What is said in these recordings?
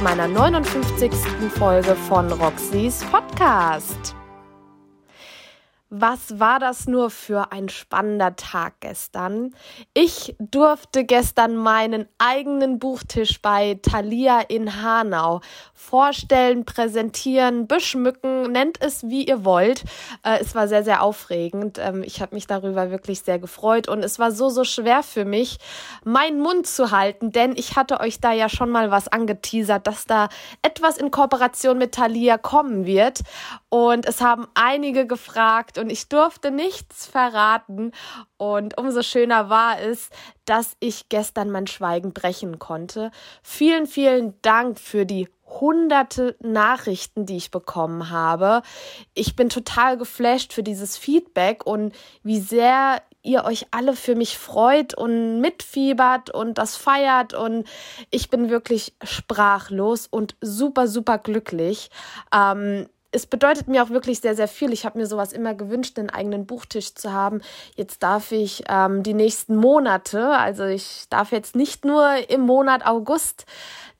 zu meiner 59. Folge von Roxys Podcast. Was war das nur für ein spannender Tag gestern? Ich durfte gestern meinen eigenen Buchtisch bei Thalia in Hanau vorstellen, präsentieren, beschmücken, nennt es wie ihr wollt. Äh, es war sehr, sehr aufregend. Ähm, ich habe mich darüber wirklich sehr gefreut und es war so, so schwer für mich, meinen Mund zu halten, denn ich hatte euch da ja schon mal was angeteasert, dass da etwas in Kooperation mit Thalia kommen wird. Und es haben einige gefragt und ich durfte nichts verraten. Und umso schöner war es, dass ich gestern mein Schweigen brechen konnte. Vielen, vielen Dank für die hunderte Nachrichten, die ich bekommen habe. Ich bin total geflasht für dieses Feedback und wie sehr ihr euch alle für mich freut und mitfiebert und das feiert und ich bin wirklich sprachlos und super, super glücklich. Ähm, es bedeutet mir auch wirklich sehr, sehr viel. Ich habe mir sowas immer gewünscht, einen eigenen Buchtisch zu haben. Jetzt darf ich ähm, die nächsten Monate, also ich darf jetzt nicht nur im Monat August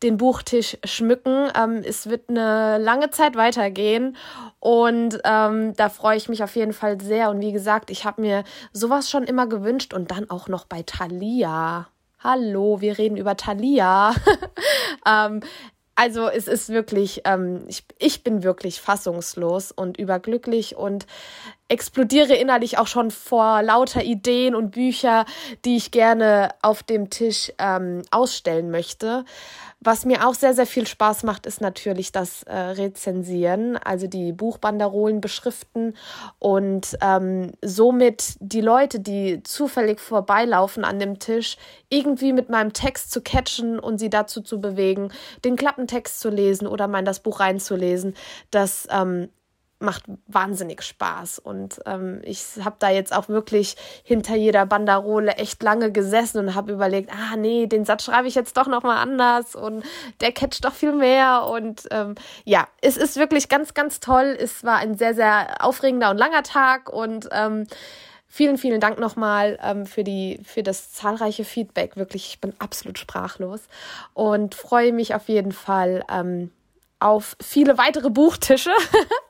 den Buchtisch schmücken. Ähm, es wird eine lange Zeit weitergehen und ähm, da freue ich mich auf jeden Fall sehr. Und wie gesagt, ich habe mir sowas schon immer gewünscht und dann auch noch bei Thalia. Hallo, wir reden über Thalia. ähm, also es ist wirklich, ähm, ich, ich bin wirklich fassungslos und überglücklich und explodiere innerlich auch schon vor lauter Ideen und Bücher, die ich gerne auf dem Tisch ähm, ausstellen möchte. Was mir auch sehr, sehr viel Spaß macht, ist natürlich das äh, Rezensieren, also die Buchbanderolen beschriften und ähm, somit die Leute, die zufällig vorbeilaufen an dem Tisch, irgendwie mit meinem Text zu catchen und sie dazu zu bewegen, den Klappentext zu lesen oder mal in das Buch reinzulesen. Das ähm, macht wahnsinnig Spaß. Und ähm, ich habe da jetzt auch wirklich hinter jeder Banderole echt lange gesessen und habe überlegt, ah nee, den Satz schreibe ich jetzt doch nochmal anders und der catcht doch viel mehr. Und ähm, ja, es ist wirklich ganz, ganz toll. Es war ein sehr, sehr aufregender und langer Tag und ähm, Vielen, vielen Dank nochmal ähm, für, die, für das zahlreiche Feedback. Wirklich, ich bin absolut sprachlos und freue mich auf jeden Fall ähm, auf viele weitere Buchtische.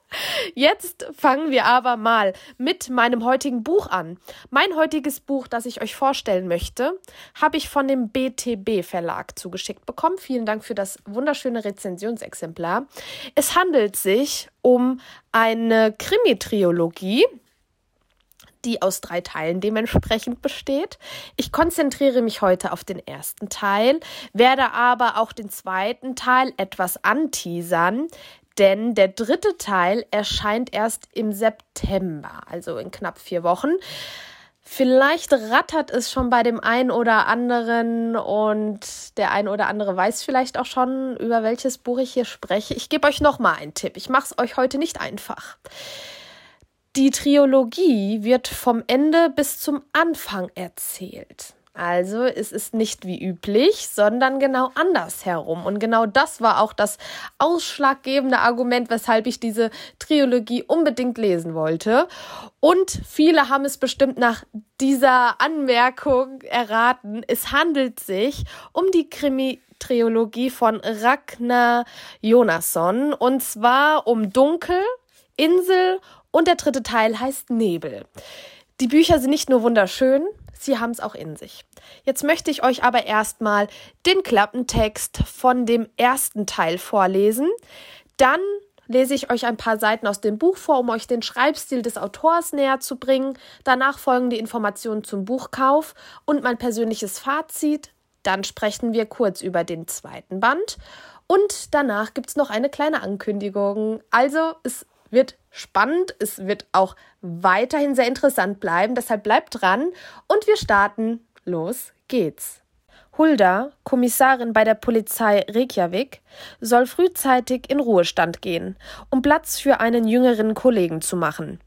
Jetzt fangen wir aber mal mit meinem heutigen Buch an. Mein heutiges Buch, das ich euch vorstellen möchte, habe ich von dem BTB Verlag zugeschickt bekommen. Vielen Dank für das wunderschöne Rezensionsexemplar. Es handelt sich um eine Krimi-Triologie, die aus drei Teilen dementsprechend besteht. Ich konzentriere mich heute auf den ersten Teil, werde aber auch den zweiten Teil etwas anteasern, denn der dritte Teil erscheint erst im September, also in knapp vier Wochen. Vielleicht rattert es schon bei dem einen oder anderen und der ein oder andere weiß vielleicht auch schon, über welches Buch ich hier spreche. Ich gebe euch noch mal einen Tipp. Ich mache es euch heute nicht einfach. Die Trilogie wird vom Ende bis zum Anfang erzählt. Also es ist nicht wie üblich, sondern genau andersherum. Und genau das war auch das ausschlaggebende Argument, weshalb ich diese Trilogie unbedingt lesen wollte. Und viele haben es bestimmt nach dieser Anmerkung erraten. Es handelt sich um die Krimi Trilogie von Ragnar Jonasson und zwar um Dunkel, Insel und der dritte Teil heißt Nebel. Die Bücher sind nicht nur wunderschön, sie haben es auch in sich. Jetzt möchte ich euch aber erstmal den Klappentext von dem ersten Teil vorlesen. Dann lese ich euch ein paar Seiten aus dem Buch vor, um euch den Schreibstil des Autors näher zu bringen. Danach folgen die Informationen zum Buchkauf und mein persönliches Fazit. Dann sprechen wir kurz über den zweiten Band. Und danach gibt es noch eine kleine Ankündigung. Also es wird spannend, es wird auch weiterhin sehr interessant bleiben, deshalb bleibt dran und wir starten. Los geht's. Hulda, Kommissarin bei der Polizei Reykjavik, soll frühzeitig in Ruhestand gehen, um Platz für einen jüngeren Kollegen zu machen.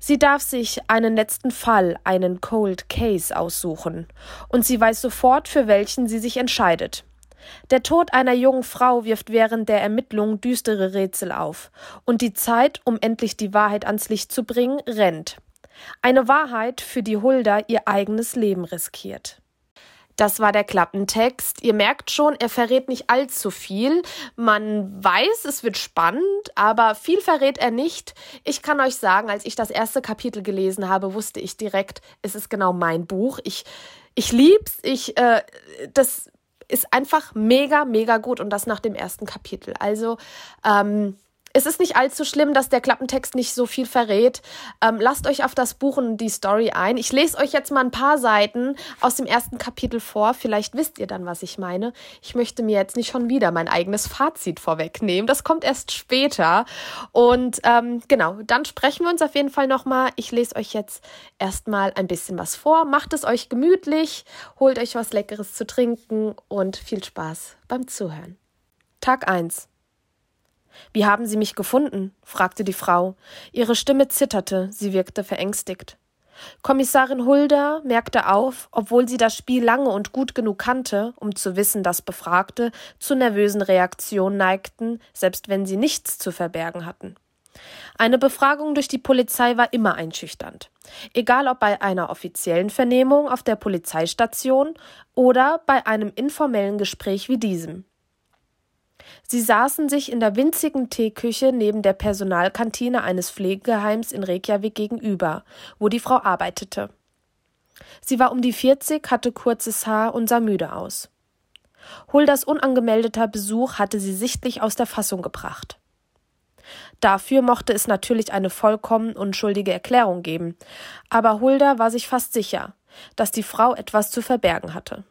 Sie darf sich einen letzten Fall, einen Cold Case aussuchen, und sie weiß sofort, für welchen sie sich entscheidet. Der Tod einer jungen Frau wirft während der Ermittlungen düstere Rätsel auf, und die Zeit, um endlich die Wahrheit ans Licht zu bringen, rennt. Eine Wahrheit, für die Hulda ihr eigenes Leben riskiert. Das war der Klappentext. Ihr merkt schon, er verrät nicht allzu viel. Man weiß, es wird spannend, aber viel verrät er nicht. Ich kann euch sagen, als ich das erste Kapitel gelesen habe, wusste ich direkt, es ist genau mein Buch. Ich, ich lieb's. Ich, äh, das ist einfach mega, mega gut und das nach dem ersten Kapitel. Also, ähm, es ist nicht allzu schlimm, dass der Klappentext nicht so viel verrät. Ähm, lasst euch auf das Buch und die Story ein. Ich lese euch jetzt mal ein paar Seiten aus dem ersten Kapitel vor. Vielleicht wisst ihr dann, was ich meine. Ich möchte mir jetzt nicht schon wieder mein eigenes Fazit vorwegnehmen. Das kommt erst später. Und ähm, genau, dann sprechen wir uns auf jeden Fall nochmal. Ich lese euch jetzt erstmal ein bisschen was vor. Macht es euch gemütlich, holt euch was Leckeres zu trinken und viel Spaß beim Zuhören. Tag 1 wie haben Sie mich gefunden? fragte die Frau. Ihre Stimme zitterte, sie wirkte verängstigt. Kommissarin Hulda merkte auf, obwohl sie das Spiel lange und gut genug kannte, um zu wissen, dass Befragte zu nervösen Reaktionen neigten, selbst wenn sie nichts zu verbergen hatten. Eine Befragung durch die Polizei war immer einschüchternd. Egal ob bei einer offiziellen Vernehmung auf der Polizeistation oder bei einem informellen Gespräch wie diesem. Sie saßen sich in der winzigen Teeküche neben der Personalkantine eines Pflegeheims in Reykjavik gegenüber, wo die Frau arbeitete. Sie war um die 40, hatte kurzes Haar und sah müde aus. Huldas unangemeldeter Besuch hatte sie sichtlich aus der Fassung gebracht. Dafür mochte es natürlich eine vollkommen unschuldige Erklärung geben, aber Hulda war sich fast sicher, dass die Frau etwas zu verbergen hatte.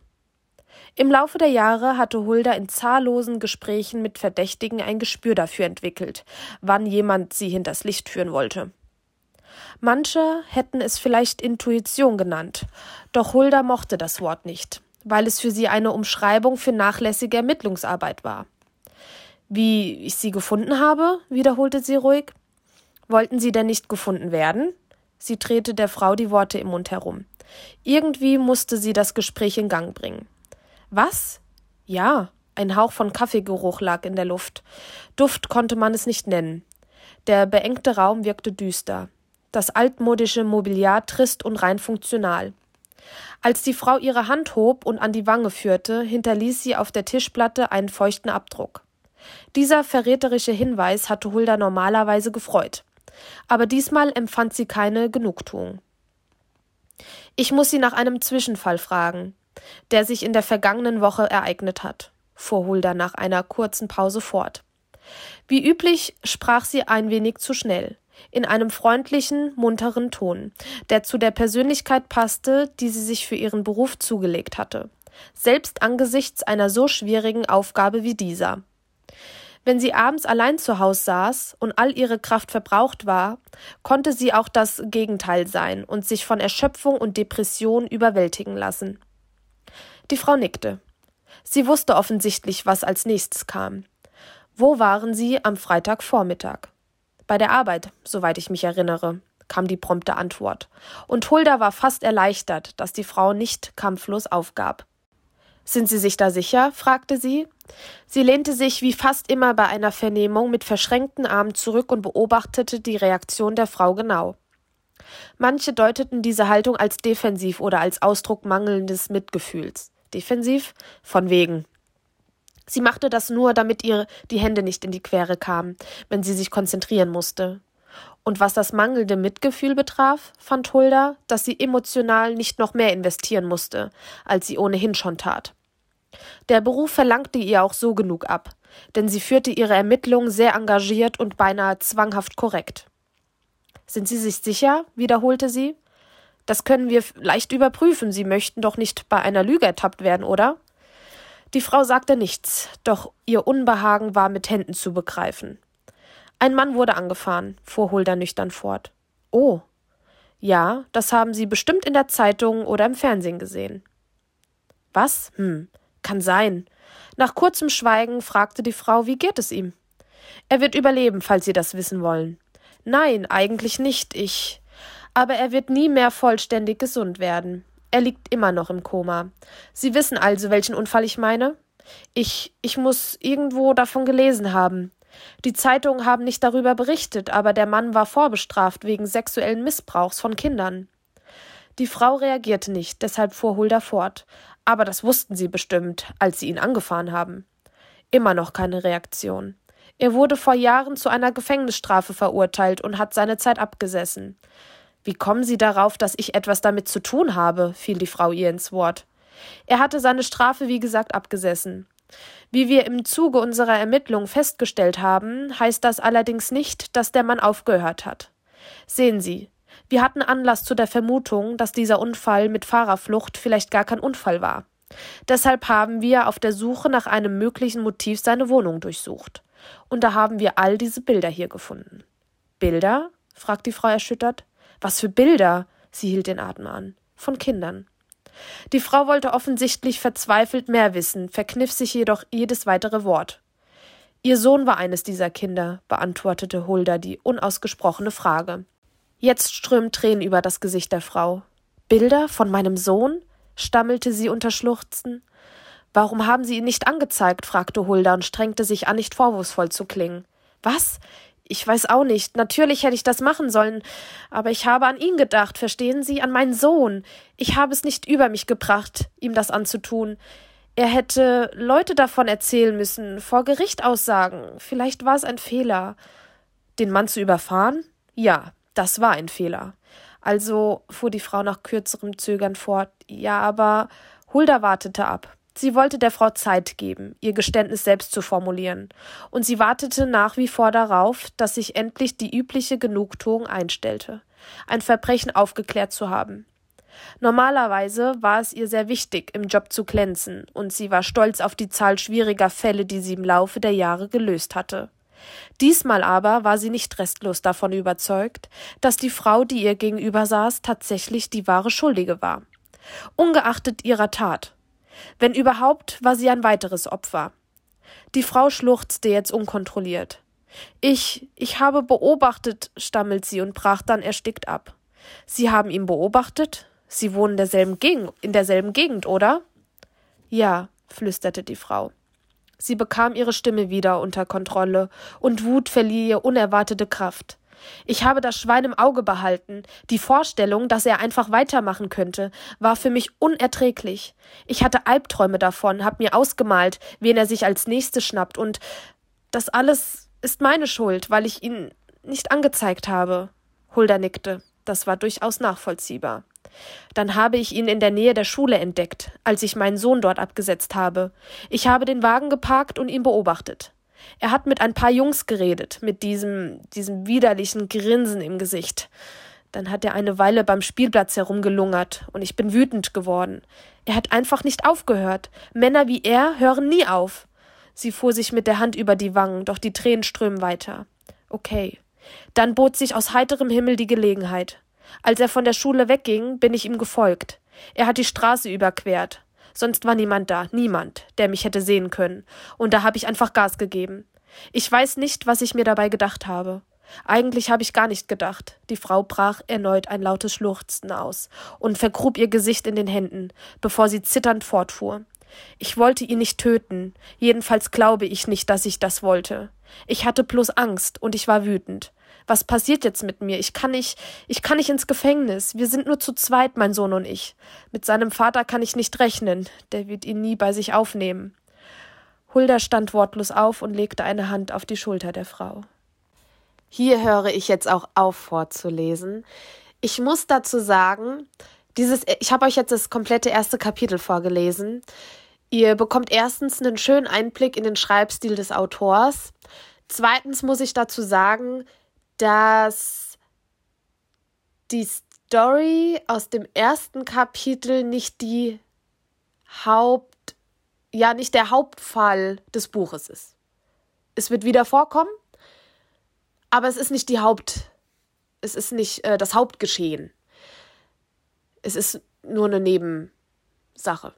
Im Laufe der Jahre hatte Hulda in zahllosen Gesprächen mit Verdächtigen ein Gespür dafür entwickelt, wann jemand sie hinters Licht führen wollte. Manche hätten es vielleicht Intuition genannt, doch Hulda mochte das Wort nicht, weil es für sie eine Umschreibung für nachlässige Ermittlungsarbeit war. Wie ich sie gefunden habe, wiederholte sie ruhig. Wollten sie denn nicht gefunden werden? Sie drehte der Frau die Worte im Mund herum. Irgendwie musste sie das Gespräch in Gang bringen. Was? Ja, ein Hauch von Kaffeegeruch lag in der Luft. Duft konnte man es nicht nennen. Der beengte Raum wirkte düster. Das altmodische Mobiliar trist und rein funktional. Als die Frau ihre Hand hob und an die Wange führte, hinterließ sie auf der Tischplatte einen feuchten Abdruck. Dieser verräterische Hinweis hatte Hulda normalerweise gefreut. Aber diesmal empfand sie keine Genugtuung. Ich muss Sie nach einem Zwischenfall fragen der sich in der vergangenen Woche ereignet hat, fuhr Hulda nach einer kurzen Pause fort. Wie üblich sprach sie ein wenig zu schnell, in einem freundlichen, munteren Ton, der zu der Persönlichkeit passte, die sie sich für ihren Beruf zugelegt hatte, selbst angesichts einer so schwierigen Aufgabe wie dieser. Wenn sie abends allein zu Hause saß und all ihre Kraft verbraucht war, konnte sie auch das Gegenteil sein und sich von Erschöpfung und Depression überwältigen lassen. Die Frau nickte. Sie wusste offensichtlich, was als nächstes kam. Wo waren Sie am Freitagvormittag? Bei der Arbeit, soweit ich mich erinnere, kam die prompte Antwort. Und Hulda war fast erleichtert, dass die Frau nicht kampflos aufgab. Sind Sie sich da sicher? fragte sie. Sie lehnte sich wie fast immer bei einer Vernehmung mit verschränkten Armen zurück und beobachtete die Reaktion der Frau genau. Manche deuteten diese Haltung als defensiv oder als Ausdruck mangelndes Mitgefühls defensiv, von wegen. Sie machte das nur, damit ihr die Hände nicht in die Quere kamen, wenn sie sich konzentrieren musste. Und was das mangelnde Mitgefühl betraf, fand Hulda, dass sie emotional nicht noch mehr investieren musste, als sie ohnehin schon tat. Der Beruf verlangte ihr auch so genug ab, denn sie führte ihre Ermittlungen sehr engagiert und beinahe zwanghaft korrekt. Sind Sie sich sicher? wiederholte sie. Das können wir leicht überprüfen. Sie möchten doch nicht bei einer Lüge ertappt werden, oder? Die Frau sagte nichts, doch ihr Unbehagen war mit Händen zu begreifen. Ein Mann wurde angefahren, fuhr Hulda nüchtern fort. Oh. Ja, das haben Sie bestimmt in der Zeitung oder im Fernsehen gesehen. Was? Hm, kann sein. Nach kurzem Schweigen fragte die Frau, wie geht es ihm? Er wird überleben, falls Sie das wissen wollen. Nein, eigentlich nicht. Ich aber er wird nie mehr vollständig gesund werden. Er liegt immer noch im Koma. Sie wissen also, welchen Unfall ich meine? Ich, ich muss irgendwo davon gelesen haben. Die Zeitungen haben nicht darüber berichtet, aber der Mann war vorbestraft wegen sexuellen Missbrauchs von Kindern. Die Frau reagierte nicht, deshalb fuhr Hulda fort. Aber das wussten sie bestimmt, als sie ihn angefahren haben. Immer noch keine Reaktion. Er wurde vor Jahren zu einer Gefängnisstrafe verurteilt und hat seine Zeit abgesessen. Wie kommen Sie darauf, dass ich etwas damit zu tun habe? fiel die Frau ihr ins Wort. Er hatte seine Strafe, wie gesagt, abgesessen. Wie wir im Zuge unserer Ermittlung festgestellt haben, heißt das allerdings nicht, dass der Mann aufgehört hat. Sehen Sie, wir hatten Anlass zu der Vermutung, dass dieser Unfall mit Fahrerflucht vielleicht gar kein Unfall war. Deshalb haben wir auf der Suche nach einem möglichen Motiv seine Wohnung durchsucht. Und da haben wir all diese Bilder hier gefunden. Bilder? fragt die Frau erschüttert. Was für Bilder? Sie hielt den Atem an. Von Kindern. Die Frau wollte offensichtlich verzweifelt mehr wissen, verkniff sich jedoch jedes weitere Wort. Ihr Sohn war eines dieser Kinder, beantwortete Hulda die unausgesprochene Frage. Jetzt strömen Tränen über das Gesicht der Frau. Bilder von meinem Sohn? stammelte sie unter Schluchzen. Warum haben Sie ihn nicht angezeigt? fragte Hulda und strengte sich an, nicht vorwurfsvoll zu klingen. Was? Ich weiß auch nicht. Natürlich hätte ich das machen sollen. Aber ich habe an ihn gedacht, verstehen Sie? An meinen Sohn. Ich habe es nicht über mich gebracht, ihm das anzutun. Er hätte Leute davon erzählen müssen, vor Gericht aussagen. Vielleicht war es ein Fehler. Den Mann zu überfahren? Ja, das war ein Fehler. Also fuhr die Frau nach kürzerem Zögern fort. Ja, aber Hulda wartete ab. Sie wollte der Frau Zeit geben, ihr Geständnis selbst zu formulieren, und sie wartete nach wie vor darauf, dass sich endlich die übliche Genugtuung einstellte, ein Verbrechen aufgeklärt zu haben. Normalerweise war es ihr sehr wichtig, im Job zu glänzen, und sie war stolz auf die Zahl schwieriger Fälle, die sie im Laufe der Jahre gelöst hatte. Diesmal aber war sie nicht restlos davon überzeugt, dass die Frau, die ihr gegenüber saß, tatsächlich die wahre Schuldige war. Ungeachtet ihrer Tat, wenn überhaupt, war sie ein weiteres Opfer. Die Frau schluchzte jetzt unkontrolliert. Ich, ich habe beobachtet, stammelt sie und brach dann erstickt ab. Sie haben ihn beobachtet? Sie wohnen derselben Gegend, in derselben Gegend, oder? Ja, flüsterte die Frau. Sie bekam ihre Stimme wieder unter Kontrolle, und Wut verlieh ihr unerwartete Kraft. Ich habe das Schwein im Auge behalten. Die Vorstellung, dass er einfach weitermachen könnte, war für mich unerträglich. Ich hatte Albträume davon, hab mir ausgemalt, wen er sich als nächstes schnappt, und das alles ist meine Schuld, weil ich ihn nicht angezeigt habe. Hulda nickte. Das war durchaus nachvollziehbar. Dann habe ich ihn in der Nähe der Schule entdeckt, als ich meinen Sohn dort abgesetzt habe. Ich habe den Wagen geparkt und ihn beobachtet. Er hat mit ein paar Jungs geredet, mit diesem, diesem widerlichen Grinsen im Gesicht. Dann hat er eine Weile beim Spielplatz herumgelungert und ich bin wütend geworden. Er hat einfach nicht aufgehört. Männer wie er hören nie auf. Sie fuhr sich mit der Hand über die Wangen, doch die Tränen strömen weiter. Okay. Dann bot sich aus heiterem Himmel die Gelegenheit. Als er von der Schule wegging, bin ich ihm gefolgt. Er hat die Straße überquert. Sonst war niemand da, niemand, der mich hätte sehen können, und da habe ich einfach Gas gegeben. Ich weiß nicht, was ich mir dabei gedacht habe. Eigentlich habe ich gar nicht gedacht. Die Frau brach erneut ein lautes Schluchzen aus und vergrub ihr Gesicht in den Händen, bevor sie zitternd fortfuhr. Ich wollte ihn nicht töten, jedenfalls glaube ich nicht, dass ich das wollte. Ich hatte bloß Angst und ich war wütend. Was passiert jetzt mit mir? Ich kann nicht, ich kann nicht ins Gefängnis. Wir sind nur zu zweit, mein Sohn und ich. Mit seinem Vater kann ich nicht rechnen. Der wird ihn nie bei sich aufnehmen. Hulda stand wortlos auf und legte eine Hand auf die Schulter der Frau. Hier höre ich jetzt auch auf vorzulesen. Ich muss dazu sagen, dieses, ich habe euch jetzt das komplette erste Kapitel vorgelesen. Ihr bekommt erstens einen schönen Einblick in den Schreibstil des Autors. Zweitens muss ich dazu sagen, dass die Story aus dem ersten Kapitel nicht die Haupt, ja, nicht der Hauptfall des Buches ist. Es wird wieder vorkommen, aber es ist nicht die Haupt, es ist nicht äh, das Hauptgeschehen. Es ist nur eine Nebensache.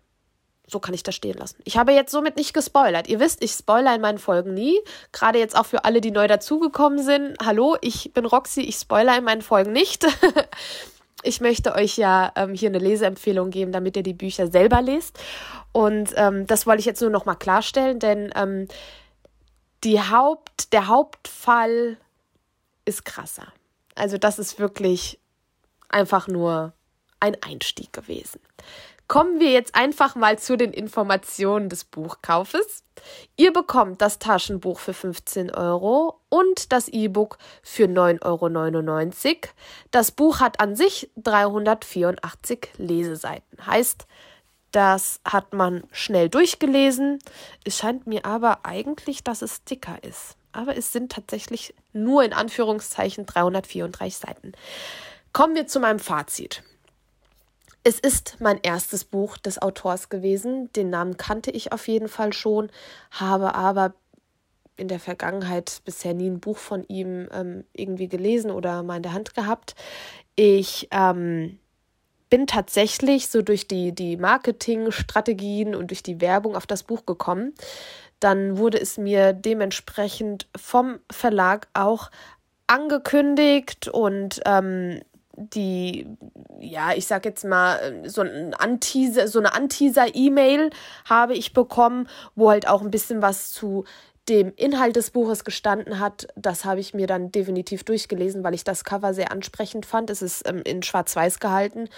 So kann ich das stehen lassen. Ich habe jetzt somit nicht gespoilert. Ihr wisst, ich spoilere in meinen Folgen nie. Gerade jetzt auch für alle, die neu dazugekommen sind. Hallo, ich bin Roxy, ich spoilere in meinen Folgen nicht. ich möchte euch ja ähm, hier eine Leseempfehlung geben, damit ihr die Bücher selber lest. Und ähm, das wollte ich jetzt nur noch mal klarstellen, denn ähm, die Haupt, der Hauptfall ist krasser. Also das ist wirklich einfach nur ein Einstieg gewesen. Kommen wir jetzt einfach mal zu den Informationen des Buchkaufes. Ihr bekommt das Taschenbuch für 15 Euro und das E-Book für 9,99 Euro. Das Buch hat an sich 384 Leseseiten. Heißt, das hat man schnell durchgelesen. Es scheint mir aber eigentlich, dass es dicker ist. Aber es sind tatsächlich nur in Anführungszeichen 334 Seiten. Kommen wir zu meinem Fazit. Es ist mein erstes Buch des Autors gewesen. Den Namen kannte ich auf jeden Fall schon, habe aber in der Vergangenheit bisher nie ein Buch von ihm ähm, irgendwie gelesen oder mal in der Hand gehabt. Ich ähm, bin tatsächlich so durch die, die Marketingstrategien und durch die Werbung auf das Buch gekommen. Dann wurde es mir dementsprechend vom Verlag auch angekündigt und ähm, die, ja, ich sag jetzt mal, so, ein Anteaser, so eine Anteaser-E-Mail habe ich bekommen, wo halt auch ein bisschen was zu dem Inhalt des Buches gestanden hat. Das habe ich mir dann definitiv durchgelesen, weil ich das Cover sehr ansprechend fand. Es ist ähm, in Schwarz-Weiß gehalten,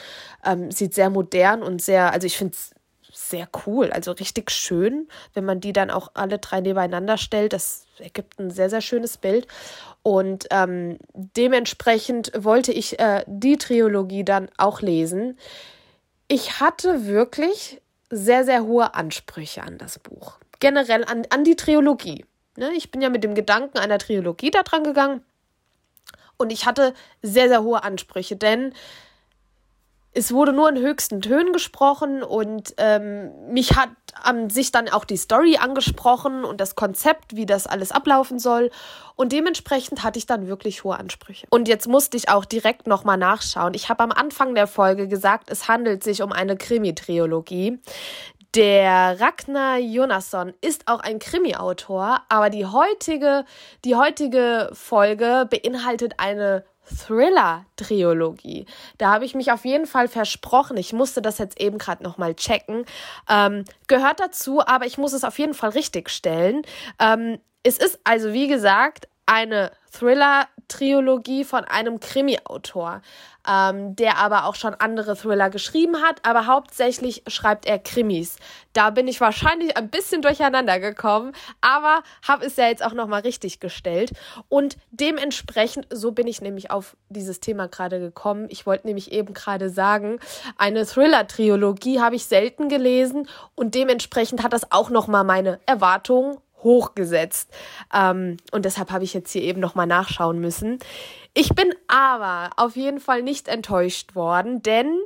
ähm, sieht sehr modern und sehr, also ich finde es sehr cool, also richtig schön, wenn man die dann auch alle drei nebeneinander stellt. Das ergibt ein sehr, sehr schönes Bild. Und ähm, dementsprechend wollte ich äh, die Trilogie dann auch lesen. Ich hatte wirklich sehr, sehr hohe Ansprüche an das Buch. Generell an, an die Trilogie. Ne? Ich bin ja mit dem Gedanken einer Trilogie da dran gegangen. Und ich hatte sehr, sehr hohe Ansprüche, denn es wurde nur in höchsten Tönen gesprochen und ähm, mich hat an sich dann auch die Story angesprochen und das Konzept, wie das alles ablaufen soll. Und dementsprechend hatte ich dann wirklich hohe Ansprüche. Und jetzt musste ich auch direkt nochmal nachschauen. Ich habe am Anfang der Folge gesagt, es handelt sich um eine Krimi-Trilogie. Der Ragnar Jonasson ist auch ein Krimi-Autor, aber die heutige, die heutige Folge beinhaltet eine Thriller-Triologie. Da habe ich mich auf jeden Fall versprochen. Ich musste das jetzt eben gerade nochmal checken. Ähm, gehört dazu, aber ich muss es auf jeden Fall richtig stellen. Ähm, es ist also, wie gesagt, eine Thriller-Triologie von einem Krimi-Autor ähm, der aber auch schon andere Thriller geschrieben hat, aber hauptsächlich schreibt er Krimis. Da bin ich wahrscheinlich ein bisschen durcheinander gekommen, aber habe es ja jetzt auch nochmal richtig gestellt. Und dementsprechend, so bin ich nämlich auf dieses Thema gerade gekommen. Ich wollte nämlich eben gerade sagen, eine Thriller-Triologie habe ich selten gelesen und dementsprechend hat das auch nochmal meine Erwartungen hochgesetzt. Ähm, und deshalb habe ich jetzt hier eben nochmal nachschauen müssen. Ich bin aber auf jeden Fall nicht enttäuscht worden, denn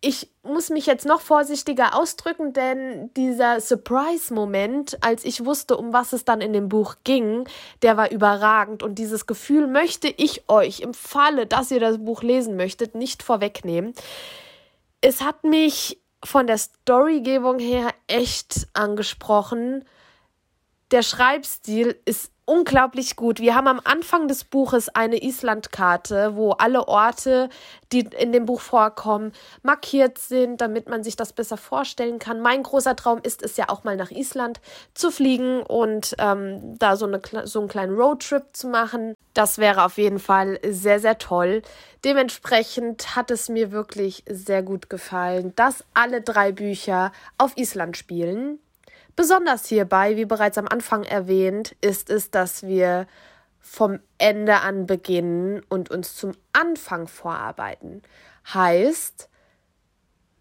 ich muss mich jetzt noch vorsichtiger ausdrücken, denn dieser Surprise-Moment, als ich wusste, um was es dann in dem Buch ging, der war überragend. Und dieses Gefühl möchte ich euch im Falle, dass ihr das Buch lesen möchtet, nicht vorwegnehmen. Es hat mich von der Storygebung her echt angesprochen der Schreibstil ist unglaublich gut. Wir haben am Anfang des Buches eine Islandkarte, wo alle Orte, die in dem Buch vorkommen, markiert sind, damit man sich das besser vorstellen kann. Mein großer Traum ist es ja auch mal nach Island zu fliegen und ähm, da so, eine, so einen kleinen Roadtrip zu machen. Das wäre auf jeden Fall sehr, sehr toll. Dementsprechend hat es mir wirklich sehr gut gefallen, dass alle drei Bücher auf Island spielen. Besonders hierbei, wie bereits am Anfang erwähnt, ist es, dass wir vom Ende an beginnen und uns zum Anfang vorarbeiten. Heißt,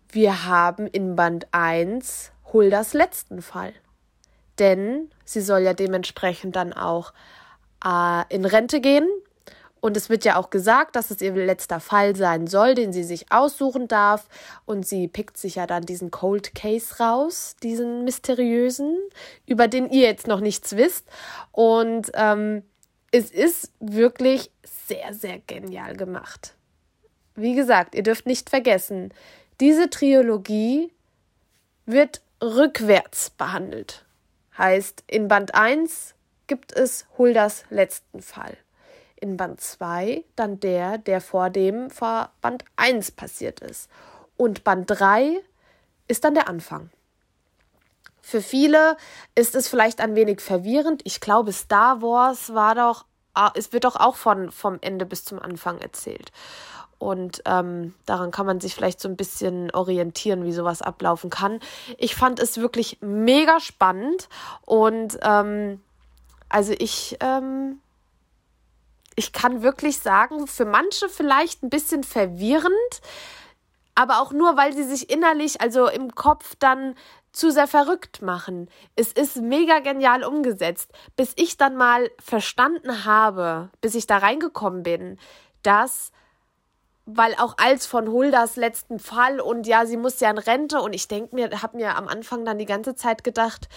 wir haben in Band 1 Huldas letzten Fall. Denn sie soll ja dementsprechend dann auch äh, in Rente gehen und es wird ja auch gesagt, dass es ihr letzter Fall sein soll, den sie sich aussuchen darf. Und sie pickt sich ja dann diesen Cold Case raus, diesen mysteriösen, über den ihr jetzt noch nichts wisst. Und ähm, es ist wirklich sehr, sehr genial gemacht. Wie gesagt, ihr dürft nicht vergessen, diese Trilogie wird rückwärts behandelt. Heißt, in Band 1 gibt es Huldas letzten Fall in Band 2 dann der, der vor dem vor Band 1 passiert ist. Und Band 3 ist dann der Anfang. Für viele ist es vielleicht ein wenig verwirrend. Ich glaube, Star Wars war doch, es wird doch auch von, vom Ende bis zum Anfang erzählt. Und ähm, daran kann man sich vielleicht so ein bisschen orientieren, wie sowas ablaufen kann. Ich fand es wirklich mega spannend und ähm, also ich, ähm, ich kann wirklich sagen, für manche vielleicht ein bisschen verwirrend, aber auch nur, weil sie sich innerlich, also im Kopf dann zu sehr verrückt machen. Es ist mega genial umgesetzt, bis ich dann mal verstanden habe, bis ich da reingekommen bin, dass weil auch als von Huldas letzten Fall und ja, sie muss ja in Rente und ich denke mir, habe mir am Anfang dann die ganze Zeit gedacht,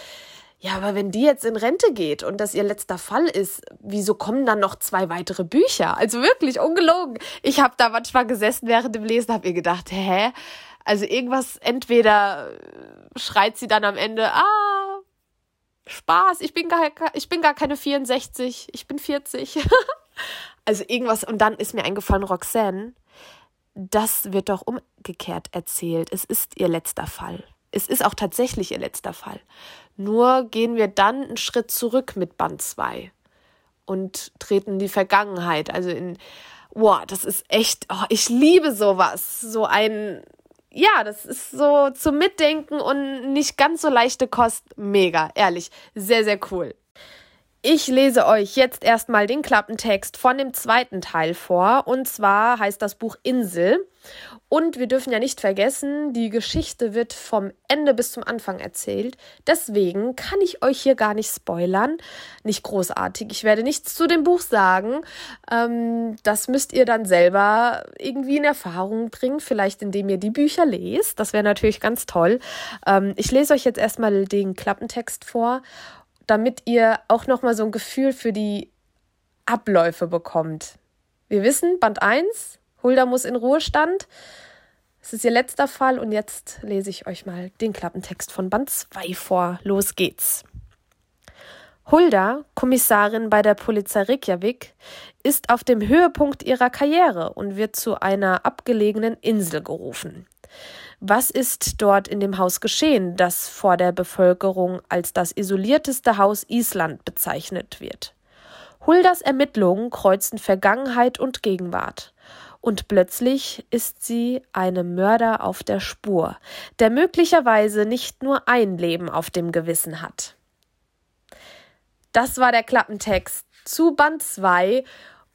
ja, aber wenn die jetzt in Rente geht und das ihr letzter Fall ist, wieso kommen dann noch zwei weitere Bücher? Also wirklich ungelogen. Ich habe da manchmal gesessen während dem Lesen, habe mir gedacht, hä? Also irgendwas, entweder schreit sie dann am Ende, ah, Spaß, ich bin gar, ich bin gar keine 64, ich bin 40. also irgendwas, und dann ist mir eingefallen, Roxanne, das wird doch umgekehrt erzählt. Es ist ihr letzter Fall. Es ist auch tatsächlich ihr letzter Fall. Nur gehen wir dann einen Schritt zurück mit Band 2 und treten in die Vergangenheit. Also in, boah, das ist echt, oh, ich liebe sowas. So ein, ja, das ist so zum Mitdenken und nicht ganz so leichte Kost. Mega, ehrlich. Sehr, sehr cool. Ich lese euch jetzt erstmal den Klappentext von dem zweiten Teil vor. Und zwar heißt das Buch Insel. Und wir dürfen ja nicht vergessen, die Geschichte wird vom Ende bis zum Anfang erzählt. Deswegen kann ich euch hier gar nicht spoilern. Nicht großartig. Ich werde nichts zu dem Buch sagen. Ähm, das müsst ihr dann selber irgendwie in Erfahrung bringen. Vielleicht indem ihr die Bücher lest. Das wäre natürlich ganz toll. Ähm, ich lese euch jetzt erstmal den Klappentext vor damit ihr auch nochmal so ein Gefühl für die Abläufe bekommt. Wir wissen, Band 1, Hulda muss in Ruhestand. Es ist ihr letzter Fall und jetzt lese ich euch mal den Klappentext von Band 2 vor. Los geht's. Hulda, Kommissarin bei der Polizei Reykjavik, ist auf dem Höhepunkt ihrer Karriere und wird zu einer abgelegenen Insel gerufen. Was ist dort in dem Haus geschehen, das vor der Bevölkerung als das isolierteste Haus Island bezeichnet wird? Huldas Ermittlungen kreuzen Vergangenheit und Gegenwart. Und plötzlich ist sie einem Mörder auf der Spur, der möglicherweise nicht nur ein Leben auf dem Gewissen hat. Das war der Klappentext zu Band 2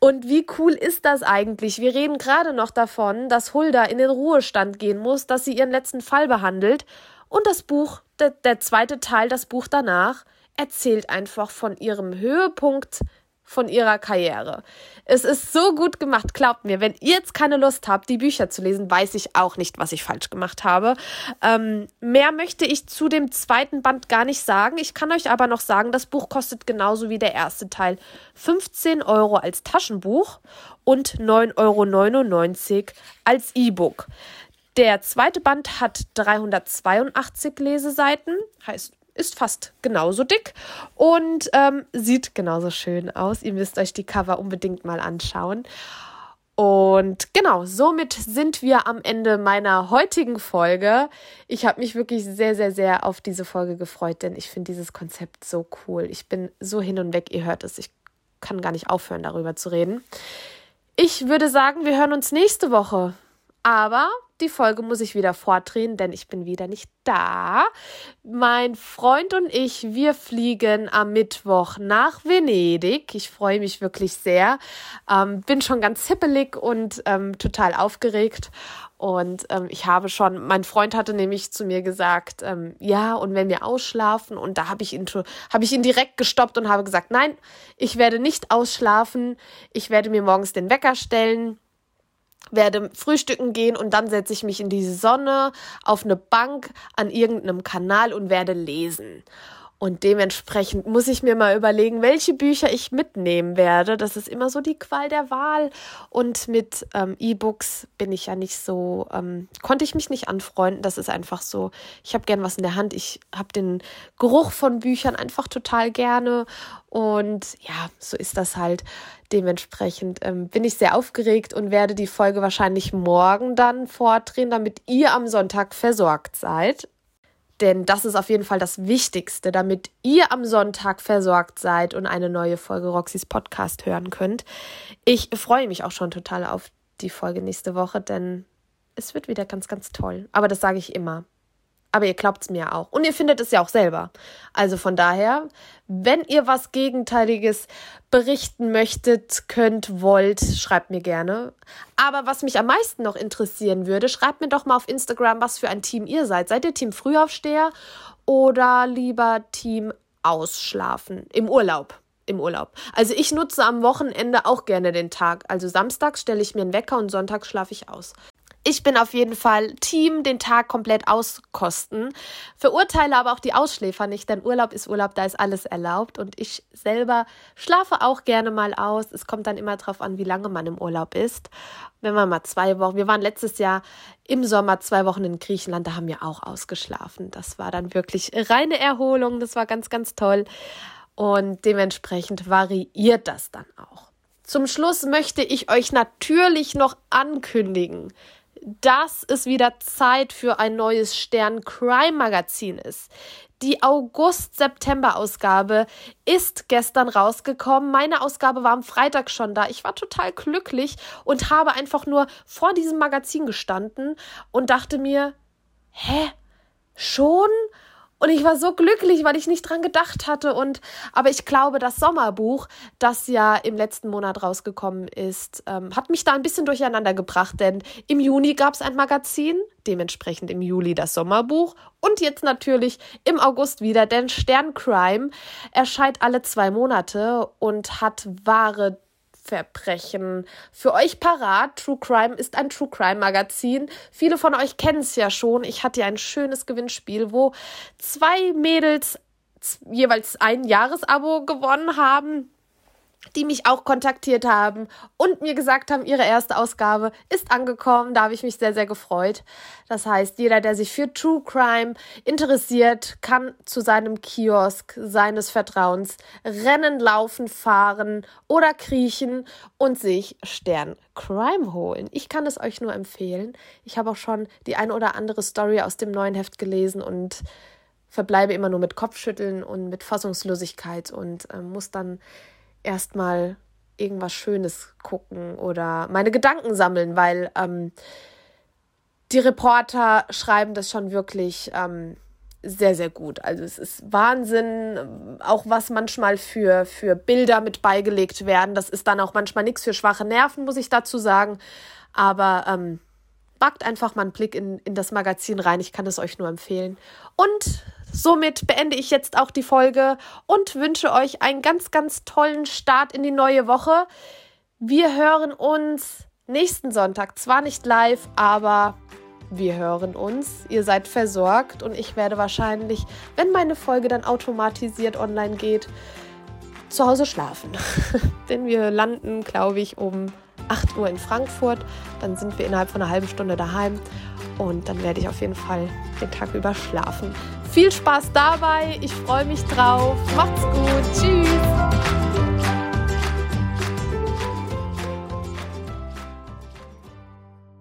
und wie cool ist das eigentlich? Wir reden gerade noch davon, dass Hulda in den Ruhestand gehen muss, dass sie ihren letzten Fall behandelt. Und das Buch, der, der zweite Teil, das Buch danach, erzählt einfach von ihrem Höhepunkt von ihrer Karriere. Es ist so gut gemacht, glaubt mir. Wenn ihr jetzt keine Lust habt, die Bücher zu lesen, weiß ich auch nicht, was ich falsch gemacht habe. Ähm, mehr möchte ich zu dem zweiten Band gar nicht sagen. Ich kann euch aber noch sagen, das Buch kostet genauso wie der erste Teil 15 Euro als Taschenbuch und 9,99 Euro als E-Book. Der zweite Band hat 382 Leseseiten, heißt ist fast genauso dick und ähm, sieht genauso schön aus. Ihr müsst euch die Cover unbedingt mal anschauen. Und genau, somit sind wir am Ende meiner heutigen Folge. Ich habe mich wirklich sehr, sehr, sehr auf diese Folge gefreut, denn ich finde dieses Konzept so cool. Ich bin so hin und weg, ihr hört es. Ich kann gar nicht aufhören, darüber zu reden. Ich würde sagen, wir hören uns nächste Woche. Aber die Folge muss ich wieder vordrehen, denn ich bin wieder nicht da. Mein Freund und ich, wir fliegen am Mittwoch nach Venedig. Ich freue mich wirklich sehr. Ähm, bin schon ganz hippelig und ähm, total aufgeregt. Und ähm, ich habe schon, mein Freund hatte nämlich zu mir gesagt, ähm, ja, und wenn wir ausschlafen, und da habe ich habe ich ihn direkt gestoppt und habe gesagt, nein, ich werde nicht ausschlafen, ich werde mir morgens den Wecker stellen werde frühstücken gehen und dann setze ich mich in die Sonne auf eine Bank an irgendeinem Kanal und werde lesen. Und dementsprechend muss ich mir mal überlegen, welche Bücher ich mitnehmen werde. Das ist immer so die Qual der Wahl. Und mit ähm, E-Books bin ich ja nicht so, ähm, konnte ich mich nicht anfreunden. Das ist einfach so. Ich habe gern was in der Hand. Ich habe den Geruch von Büchern einfach total gerne. Und ja, so ist das halt. Dementsprechend ähm, bin ich sehr aufgeregt und werde die Folge wahrscheinlich morgen dann vordrehen, damit ihr am Sonntag versorgt seid. Denn das ist auf jeden Fall das Wichtigste, damit ihr am Sonntag versorgt seid und eine neue Folge Roxys Podcast hören könnt. Ich freue mich auch schon total auf die Folge nächste Woche, denn es wird wieder ganz, ganz toll. Aber das sage ich immer. Aber ihr glaubt es mir auch. Und ihr findet es ja auch selber. Also von daher, wenn ihr was Gegenteiliges berichten möchtet, könnt, wollt, schreibt mir gerne. Aber was mich am meisten noch interessieren würde, schreibt mir doch mal auf Instagram, was für ein Team ihr seid. Seid ihr Team Frühaufsteher oder lieber Team Ausschlafen im Urlaub? im Urlaub. Also ich nutze am Wochenende auch gerne den Tag. Also samstags stelle ich mir einen Wecker und sonntags schlafe ich aus ich bin auf jeden Fall Team, den Tag komplett auskosten. Verurteile aber auch die Ausschläfer nicht, denn Urlaub ist Urlaub, da ist alles erlaubt. Und ich selber schlafe auch gerne mal aus. Es kommt dann immer darauf an, wie lange man im Urlaub ist. Wenn man mal zwei Wochen, wir waren letztes Jahr im Sommer zwei Wochen in Griechenland, da haben wir auch ausgeschlafen. Das war dann wirklich reine Erholung, das war ganz, ganz toll. Und dementsprechend variiert das dann auch. Zum Schluss möchte ich euch natürlich noch ankündigen, dass es wieder Zeit für ein neues Stern Crime Magazin ist. Die August-September-Ausgabe ist gestern rausgekommen. Meine Ausgabe war am Freitag schon da. Ich war total glücklich und habe einfach nur vor diesem Magazin gestanden und dachte mir, hä? Schon? Und ich war so glücklich, weil ich nicht dran gedacht hatte. Und aber ich glaube, das Sommerbuch, das ja im letzten Monat rausgekommen ist, ähm, hat mich da ein bisschen durcheinander gebracht. Denn im Juni gab es ein Magazin, dementsprechend im Juli das Sommerbuch und jetzt natürlich im August wieder, denn Sterncrime erscheint alle zwei Monate und hat wahre Verbrechen für euch parat. True Crime ist ein True Crime Magazin. Viele von euch kennen es ja schon. Ich hatte ja ein schönes Gewinnspiel, wo zwei Mädels jeweils ein Jahresabo gewonnen haben die mich auch kontaktiert haben und mir gesagt haben, ihre erste Ausgabe ist angekommen. Da habe ich mich sehr, sehr gefreut. Das heißt, jeder, der sich für True Crime interessiert, kann zu seinem Kiosk seines Vertrauens rennen, laufen, fahren oder kriechen und sich Stern Crime holen. Ich kann es euch nur empfehlen. Ich habe auch schon die eine oder andere Story aus dem neuen Heft gelesen und verbleibe immer nur mit Kopfschütteln und mit Fassungslosigkeit und äh, muss dann erstmal irgendwas Schönes gucken oder meine Gedanken sammeln, weil ähm, die Reporter schreiben das schon wirklich ähm, sehr, sehr gut. Also es ist Wahnsinn, auch was manchmal für, für Bilder mit beigelegt werden. Das ist dann auch manchmal nichts für schwache Nerven, muss ich dazu sagen. Aber ähm, einfach mal einen Blick in, in das Magazin rein. Ich kann es euch nur empfehlen. Und somit beende ich jetzt auch die Folge und wünsche euch einen ganz, ganz tollen Start in die neue Woche. Wir hören uns nächsten Sonntag, zwar nicht live, aber wir hören uns. Ihr seid versorgt und ich werde wahrscheinlich, wenn meine Folge dann automatisiert online geht, zu Hause schlafen. Denn wir landen, glaube ich, um 8 Uhr in Frankfurt. Dann sind wir innerhalb von einer halben Stunde daheim und dann werde ich auf jeden Fall den Tag über schlafen. Viel Spaß dabei, ich freue mich drauf. Macht's gut, tschüss.